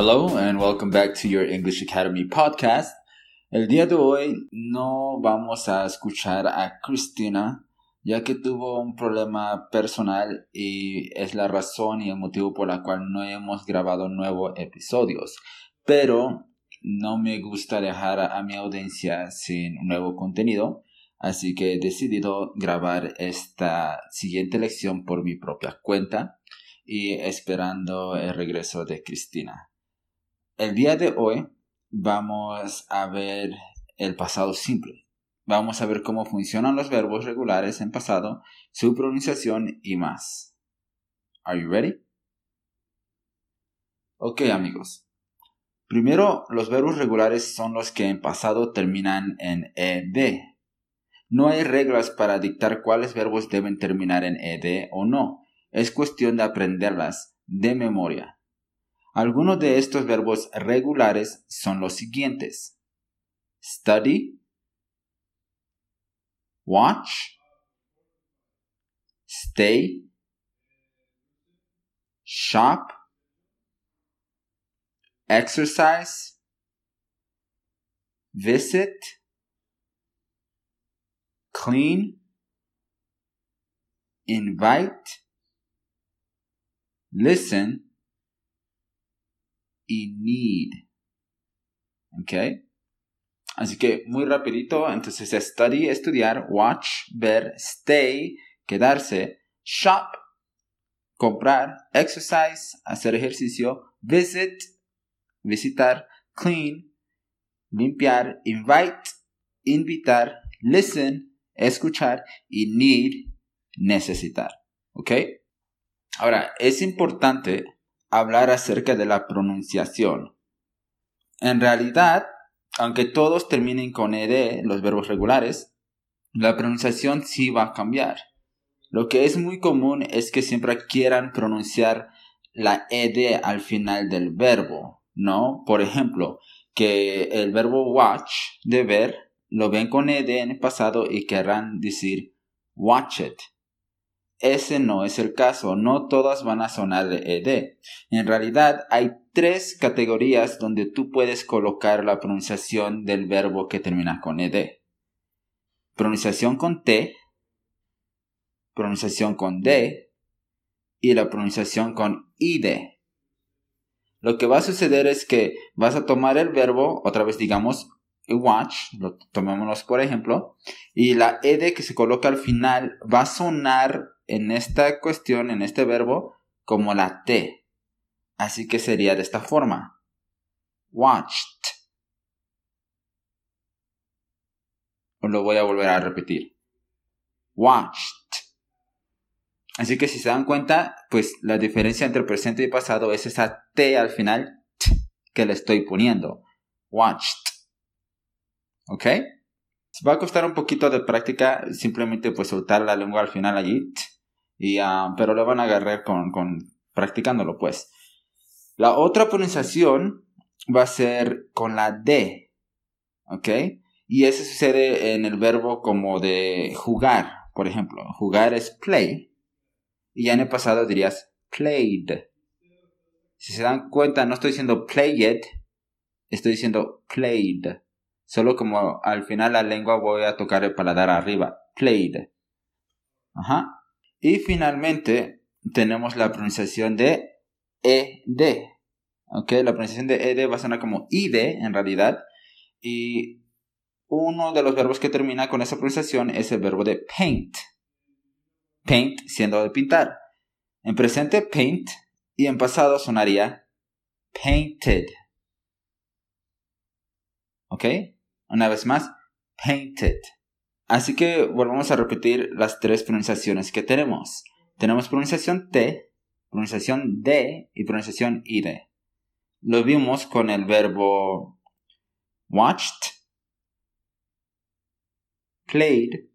Hello and welcome back to your English Academy podcast. El día de hoy no vamos a escuchar a Cristina ya que tuvo un problema personal y es la razón y el motivo por la cual no hemos grabado nuevos episodios. Pero no me gusta dejar a mi audiencia sin nuevo contenido, así que he decidido grabar esta siguiente lección por mi propia cuenta y esperando el regreso de Cristina. El día de hoy vamos a ver el pasado simple. Vamos a ver cómo funcionan los verbos regulares en pasado, su pronunciación y más. Are you ready? Ok amigos. Primero, los verbos regulares son los que en pasado terminan en ed. No hay reglas para dictar cuáles verbos deben terminar en ed o no. Es cuestión de aprenderlas de memoria. Algunos de estos verbos regulares son los siguientes. Study, watch, stay, shop, exercise, visit, clean, invite, listen, y need. ¿Ok? Así que muy rapidito, entonces study, estudiar, watch, ver, stay, quedarse, shop, comprar, exercise, hacer ejercicio, visit, visitar, clean, limpiar, invite, invitar, listen, escuchar y need, necesitar. ¿Ok? Ahora, es importante hablar acerca de la pronunciación. En realidad, aunque todos terminen con ed, los verbos regulares, la pronunciación sí va a cambiar. Lo que es muy común es que siempre quieran pronunciar la ed al final del verbo, ¿no? Por ejemplo, que el verbo watch, de ver, lo ven con ed en el pasado y querrán decir watch it. Ese no es el caso, no todas van a sonar de ed. En realidad hay tres categorías donde tú puedes colocar la pronunciación del verbo que termina con ed. Pronunciación con t, pronunciación con d y la pronunciación con id. Lo que va a suceder es que vas a tomar el verbo, otra vez digamos, watch, lo tomémonos por ejemplo, y la ed que se coloca al final va a sonar en esta cuestión, en este verbo, como la T. Así que sería de esta forma. Watched. Lo voy a volver a repetir. Watched. Así que si se dan cuenta, pues la diferencia entre presente y pasado es esa T al final que le estoy poniendo. Watched. ¿Ok? va a costar un poquito de práctica, simplemente pues soltar la lengua al final allí. Y, ah, pero lo van a agarrar con, con practicándolo, pues. La otra pronunciación va a ser con la D. ¿Ok? Y eso sucede en el verbo como de jugar, por ejemplo. Jugar es play. Y ya en el pasado dirías played. Si se dan cuenta, no estoy diciendo played, estoy diciendo played. Solo como al final la lengua voy a tocar el paladar arriba. Played. Ajá. Y finalmente tenemos la pronunciación de ED. ¿Ok? La pronunciación de ED va a sonar como ID en realidad. Y uno de los verbos que termina con esa pronunciación es el verbo de paint. Paint siendo de pintar. En presente, paint. Y en pasado sonaría painted. ¿Ok? Una vez más, painted. Así que volvamos a repetir las tres pronunciaciones que tenemos. Tenemos pronunciación T, pronunciación D y pronunciación ID. Lo vimos con el verbo watched, played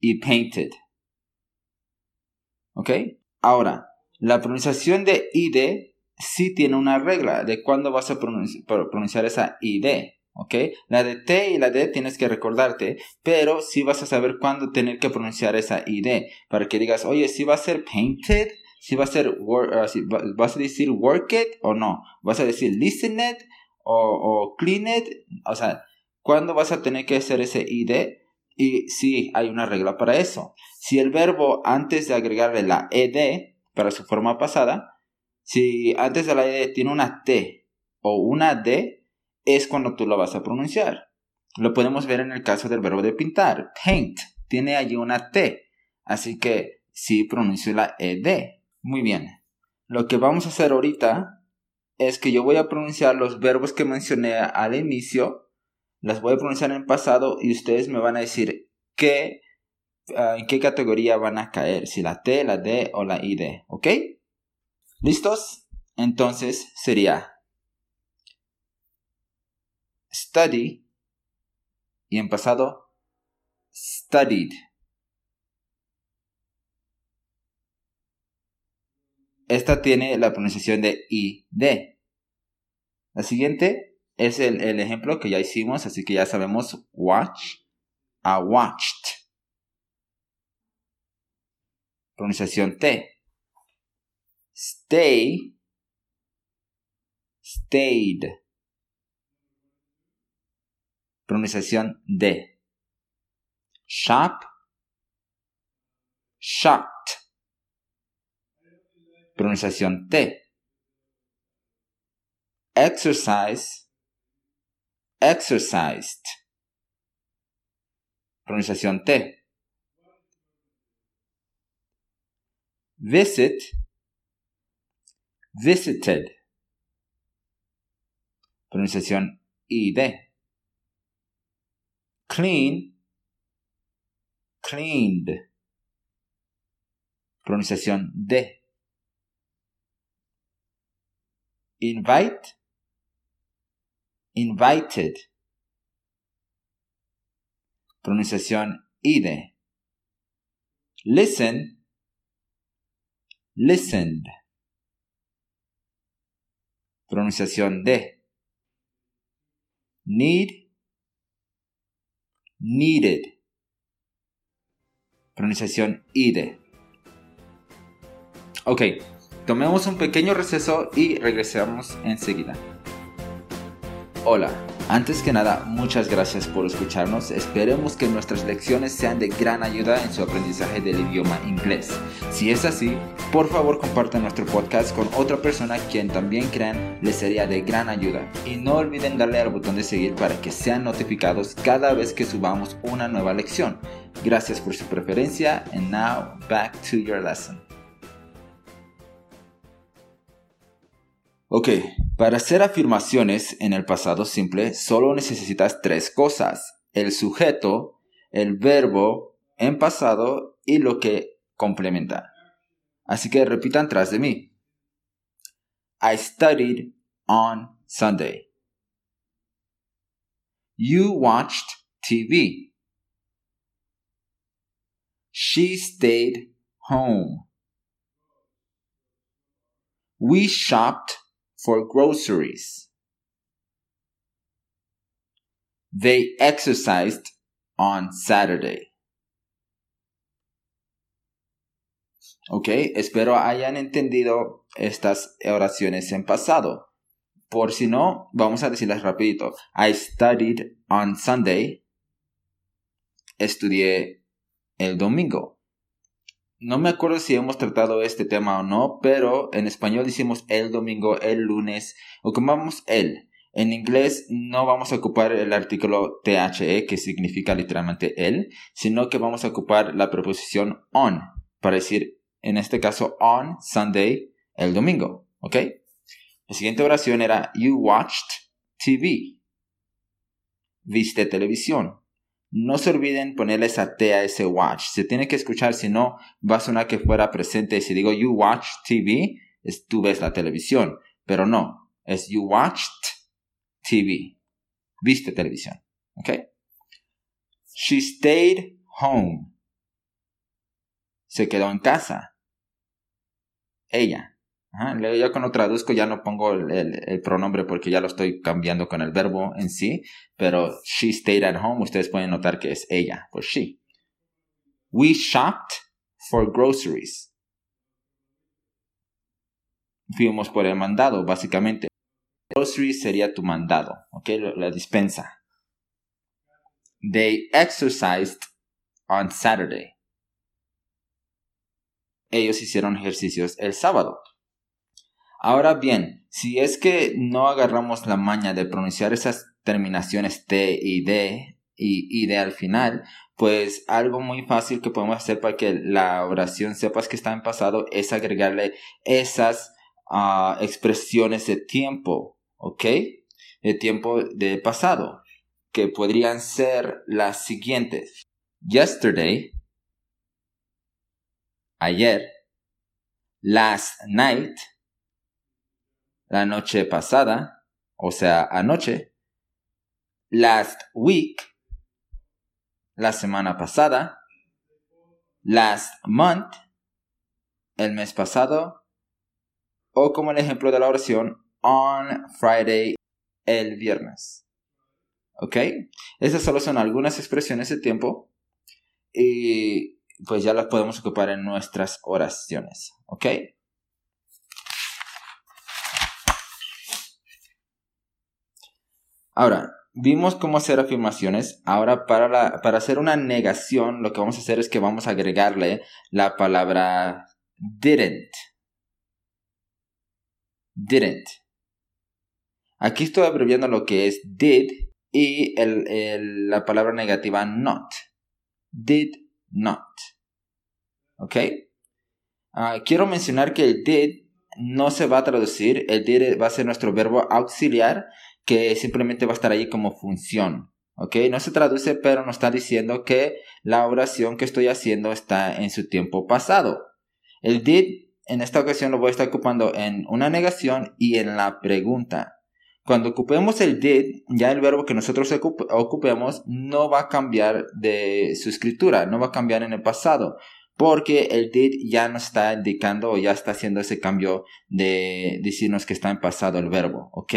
y painted. ¿Ok? Ahora, la pronunciación de ID sí tiene una regla de cuándo vas a pronunciar esa ID. ¿Ok? La de T y la D tienes que recordarte, pero sí vas a saber cuándo tener que pronunciar esa ID, para que digas, oye, si va a ser painted, si va a ser, ah, vas a decir work it o no, vas a decir listen it o, o clean it, o sea, ¿cuándo vas a tener que hacer ese id? Y sí, hay una regla para eso. Si el verbo antes de agregarle la ed para su forma pasada, si antes de la ed tiene una t o una d, es cuando tú lo vas a pronunciar. Lo podemos ver en el caso del verbo de pintar. Paint tiene allí una t, así que sí pronuncio la ed. Muy bien. Lo que vamos a hacer ahorita es que yo voy a pronunciar los verbos que mencioné al inicio las voy a pronunciar en pasado y ustedes me van a decir qué, ah, en qué categoría van a caer, si la T, la D o la ID, ¿ok? ¿Listos? Entonces sería study y en pasado studied. Esta tiene la pronunciación de ID. La siguiente es el, el, ejemplo que ya hicimos, así que ya sabemos watch a watched. Pronunciación T. Stay, stayed. Pronunciación D. Shop, shocked. Pronunciación T. Exercise, exercised. Pronunciación T. Visit, visited. Pronunciación ID. Clean, cleaned. Pronunciación D. Invite, invited. Pronunciación ide. Listen, listened. Pronunciación de. Need, needed. Pronunciación ide. Ok, tomemos un pequeño receso y regresamos enseguida. Hola, antes que nada, muchas gracias por escucharnos. Esperemos que nuestras lecciones sean de gran ayuda en su aprendizaje del idioma inglés. Si es así, por favor compartan nuestro podcast con otra persona quien también crean les sería de gran ayuda. Y no olviden darle al botón de seguir para que sean notificados cada vez que subamos una nueva lección. Gracias por su preferencia and now back to your lesson. Ok, para hacer afirmaciones en el pasado simple solo necesitas tres cosas. El sujeto, el verbo en pasado y lo que complementa. Así que repitan tras de mí. I studied on Sunday. You watched TV. She stayed home. We shopped for groceries. They exercised on Saturday. Ok, espero hayan entendido estas oraciones en pasado. Por si no, vamos a decirlas rapidito. I studied on Sunday. Estudié el domingo no me acuerdo si hemos tratado este tema o no, pero en español decimos el domingo, el lunes, ocupamos el. En inglés no vamos a ocupar el artículo THE, que significa literalmente el, sino que vamos a ocupar la preposición on, para decir, en este caso, on Sunday, el domingo. ¿Ok? La siguiente oración era, You watched TV. Viste televisión. No se olviden ponerle esa T a ese watch. Se tiene que escuchar, si no, va a sonar que fuera presente. Si digo you watch TV, es tú ves la televisión. Pero no, es you watched TV. Viste televisión. ¿Ok? She stayed home. Se quedó en casa. Ella. Ya cuando traduzco ya no pongo el, pronombre porque ya lo estoy cambiando con el verbo en sí, pero she stayed at home, ustedes pueden notar que es ella, pues she. We shopped for groceries. fuimos por el mandado, básicamente. Grocery sería tu mandado, ¿ok? La dispensa. They exercised on Saturday. Ellos hicieron ejercicios el sábado. Ahora bien, si es que no agarramos la maña de pronunciar esas terminaciones T y D y, D al final, pues algo muy fácil que podemos hacer para que la oración sepas que está en pasado es agregarle esas ah, expresiones de tiempo, ¿ok? De tiempo de pasado, que podrían ser las siguientes. Yesterday, ayer, last night, la noche pasada, o sea, anoche, last week, la semana pasada, last month, el mes pasado, o como el ejemplo de la oración, on Friday, el viernes. ¿Ok? Esas solo son algunas expresiones de tiempo y pues ya las podemos ocupar en nuestras oraciones. ¿Ok? Ahora, vimos cómo hacer afirmaciones. Ahora, para, para hacer una negación, lo que vamos a hacer es que vamos a agregarle la palabra didn't. Didn't. Aquí estoy abreviando lo que es did y la palabra negativa not. Did not. ¿Ok? Ah, quiero mencionar que el did no se va a traducir. El did va a ser nuestro verbo auxiliar que simplemente va a estar ahí como función. ¿Ok? No se traduce, pero nos está diciendo que la oración que estoy haciendo está en su tiempo pasado. El did en esta ocasión lo voy a estar ocupando en una negación y en la pregunta. Cuando ocupemos el did, ya el verbo que nosotros ocupemos no va a cambiar de su escritura, no va a cambiar en el pasado, porque el did ya nos está indicando o ya está haciendo ese cambio de decirnos que está en pasado el verbo, ¿ok?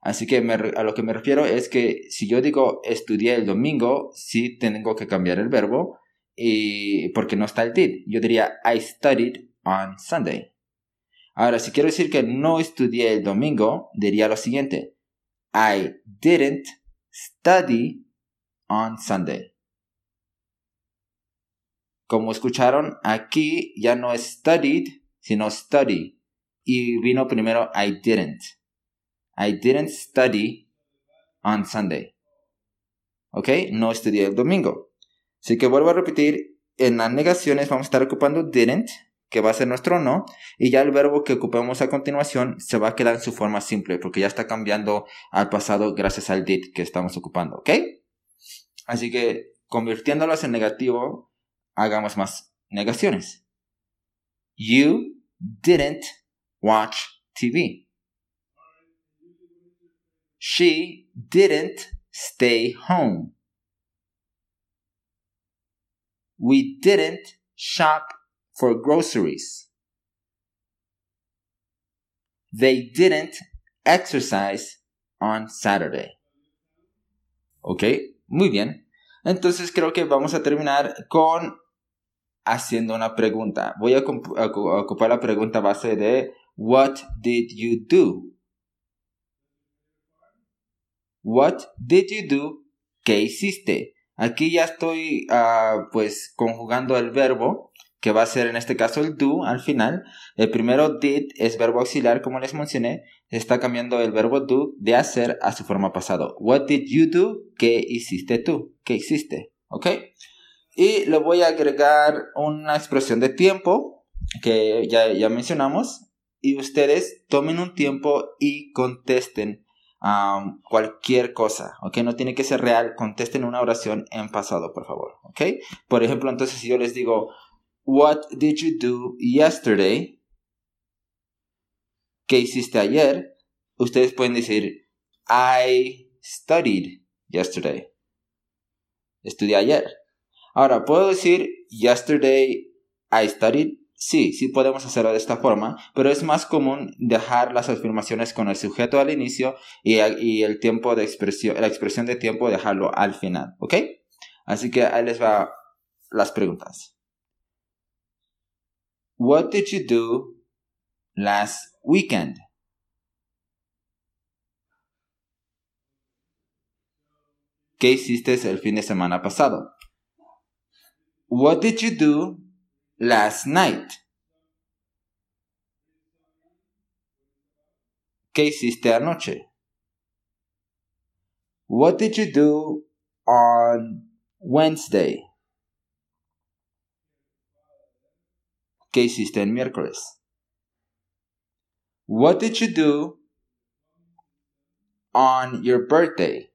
Así que a lo que me refiero es que si yo digo estudié el domingo, sí tengo que cambiar el verbo y porque no está el did. Yo diría I studied on Sunday. Ahora, si quiero decir que no estudié el domingo, diría lo siguiente. I didn't study on Sunday. Como escucharon, aquí ya no es studied, sino study. Y vino primero I didn't. I didn't study on Sunday. ¿Ok? No estudié el domingo. Así que vuelvo a repetir, en las negaciones vamos a estar ocupando didn't, que va a ser nuestro no, y ya el verbo que ocupemos a continuación se va a quedar en su forma simple, porque ya está cambiando al pasado gracias al did que estamos ocupando, ¿ok? Así que convirtiéndolos en negativo, hagamos más negaciones. You didn't watch TV. She didn't stay home. We didn't shop for groceries. They didn't exercise on Saturday. Ok, muy bien. Entonces creo que vamos a terminar con haciendo una pregunta. Voy a, ocupar la pregunta base de What did you do? What did you do? ¿Qué hiciste? Aquí ya estoy uh, pues conjugando el verbo que va a ser en este caso el do al final. El primero did es verbo auxiliar como les mencioné. Está cambiando el verbo do de hacer a su forma pasado. What did you do? ¿Qué hiciste tú? ¿Qué hiciste? ¿Ok? Y le voy a agregar una expresión de tiempo que ya, ya mencionamos. Y ustedes tomen un tiempo y contesten cualquier cosa, ¿ok? No tiene que ser real, contesten una oración en pasado, por favor, ¿ok? Por ejemplo, entonces si yo les digo, What did you do yesterday? ¿Qué hiciste ayer? Ustedes pueden decir, I studied yesterday. Estudié ayer. Ahora, ¿puedo decir yesterday I studied? Sí, sí podemos hacerlo de esta forma, pero es más común dejar las afirmaciones con el sujeto al inicio y, el tiempo de expresión, la expresión de tiempo dejarlo al final, ¿ok? Así que ahí les va las preguntas. What did you do last weekend? ¿Qué hiciste el fin de semana pasado? What did you do last night? ¿Qué hiciste anoche? What did you do on Wednesday? ¿Qué hiciste el miércoles? What did you do on your birthday?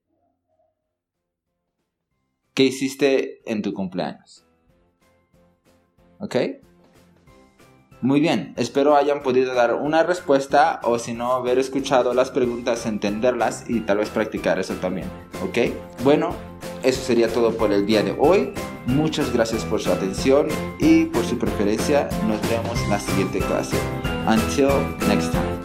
¿Qué hiciste en tu cumpleaños? ¿Ok? Muy bien, espero hayan podido dar una respuesta o si no haber escuchado las preguntas, entenderlas y tal vez practicar eso también. ¿Ok? Bueno, eso sería todo por el día de hoy. Muchas gracias por su atención y por su preferencia. Nos vemos en la siguiente clase. Until next time.